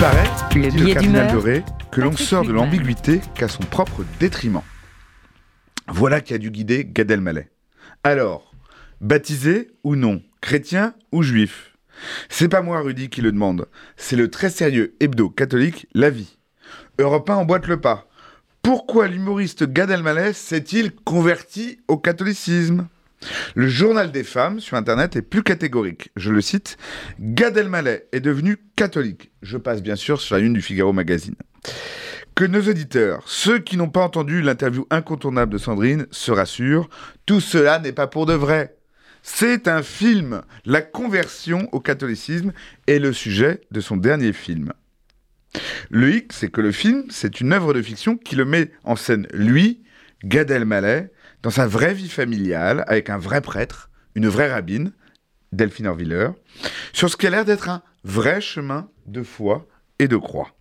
paraît, Le dit le cardinal. Doré, que l'on sort de l'ambiguïté qu'à son propre détriment. Voilà qui a dû guider Gad Elmaleh. Alors, baptisé ou non, chrétien ou juif? C'est pas moi, Rudy, qui le demande. C'est le très sérieux hebdo catholique La Vie. Europe 1 emboîte le pas. Pourquoi l'humoriste Gad Elmaleh s'est-il converti au catholicisme? Le journal des femmes sur Internet est plus catégorique. Je le cite Gad Elmaleh est devenu catholique. Je passe bien sûr sur la une du Figaro Magazine. Que nos auditeurs, ceux qui n'ont pas entendu l'interview incontournable de Sandrine, se rassurent, tout cela n'est pas pour de vrai. C'est un film. La conversion au catholicisme est le sujet de son dernier film. Le hic, c'est que le film, c'est une œuvre de fiction qui le met en scène, lui, Gad Elmaleh, dans sa vraie vie familiale, avec un vrai prêtre, une vraie rabbine, Delphine Orviller, sur ce qui a l'air d'être un vrai chemin de foi et de croix.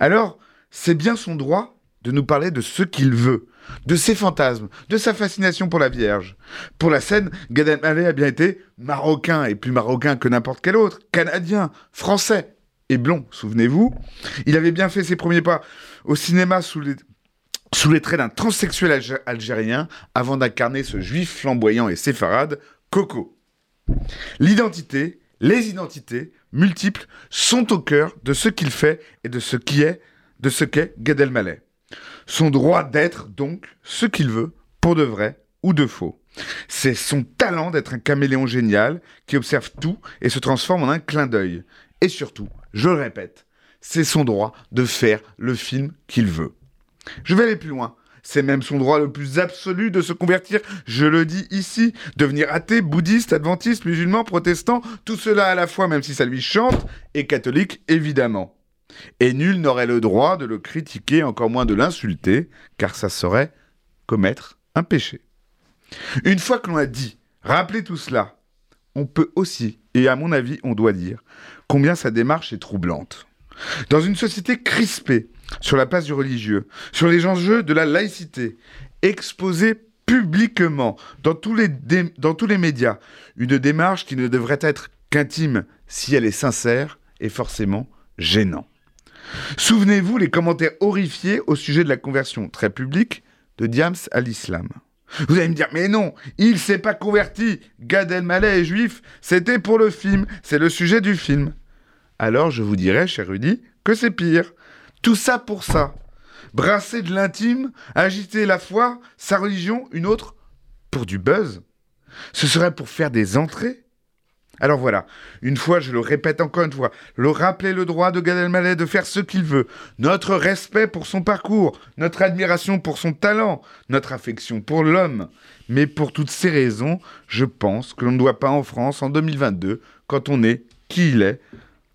Alors, c'est bien son droit de nous parler de ce qu'il veut, de ses fantasmes, de sa fascination pour la Vierge. Pour la scène, Gad Elmaleh a bien été marocain, et plus marocain que n'importe quel autre, canadien, français et blond, souvenez-vous. Il avait bien fait ses premiers pas au cinéma sous les, sous les traits d'un transsexuel algé- algérien avant d'incarner ce juif flamboyant et séfarade, Coco. L'identité, les identités multiples sont au cœur de ce qu'il fait et de ce qui est, de ce qu'est Gad Elmaleh. Son droit d'être, donc, ce qu'il veut, pour de vrai ou de faux. C'est son talent d'être un caméléon génial qui observe tout et se transforme en un clin d'œil. Et surtout, je le répète, c'est son droit de faire le film qu'il veut. Je vais aller plus loin. C'est même son droit le plus absolu de se convertir, je le dis ici, devenir athée, bouddhiste, adventiste, musulman, protestant, tout cela à la fois, même si ça lui chante, et catholique, évidemment. Et nul n'aurait le droit de le critiquer, encore moins de l'insulter, car ça serait commettre un péché. Une fois que l'on a dit, rappelé tout cela, on peut aussi, et à mon avis, on doit dire, combien sa démarche est troublante. Dans une société crispée sur la place du religieux, sur les enjeux de la laïcité, exposée publiquement dans tous les, médias, une démarche qui ne devrait être qu'intime si elle est sincère est forcément gênant. Souvenez-vous les commentaires horrifiés au sujet de la conversion très publique de Diams à l'islam. Vous allez me dire, mais non, il s'est pas converti. Gad Elmaleh est juif, c'était pour le film, c'est le sujet du film. Alors je vous dirais, cher Rudy, que c'est pire. Tout ça pour ça. Brasser de l'intime, agiter la foi, sa religion, une autre, pour du buzz. Ce serait pour faire des entrées. Alors voilà, une fois, je le répète encore une fois, le rappeler le droit de Gad de faire ce qu'il veut, notre respect pour son parcours, notre admiration pour son talent, notre affection pour l'homme. Mais pour toutes ces raisons, je pense que l'on ne doit pas en France, en 2022, quand on est qui il est,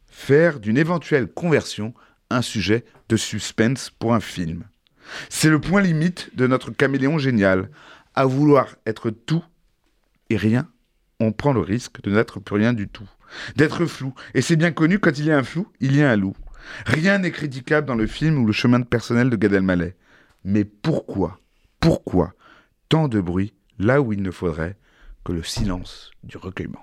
faire d'une éventuelle conversion un sujet de suspense pour un film. C'est le point limite de notre caméléon génial. À vouloir être tout et rien, on prend le risque de n'être plus rien du tout. D'être flou. Et c'est bien connu, quand il y a un flou, il y a un loup. Rien n'est critiquable dans le film ou le chemin de personnel de Gad Elmaleh. Mais pourquoi, pourquoi tant de bruit là où il ne faudrait que le silence du recueillement?